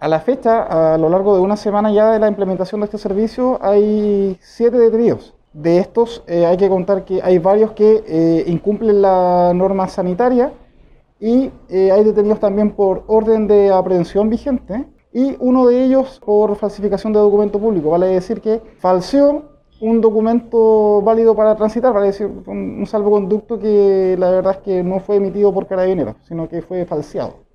A la fecha, a lo largo de una semana ya de la implementación de este servicio, hay siete detenidos. De estos eh, hay que contar que hay varios que eh, incumplen la norma sanitaria y eh, hay detenidos también por orden de aprehensión vigente y uno de ellos por falsificación de documento público. Vale decir que falseó un documento válido para transitar, vale decir un, un salvoconducto que la verdad es que no fue emitido por carabineros, sino que fue falseado.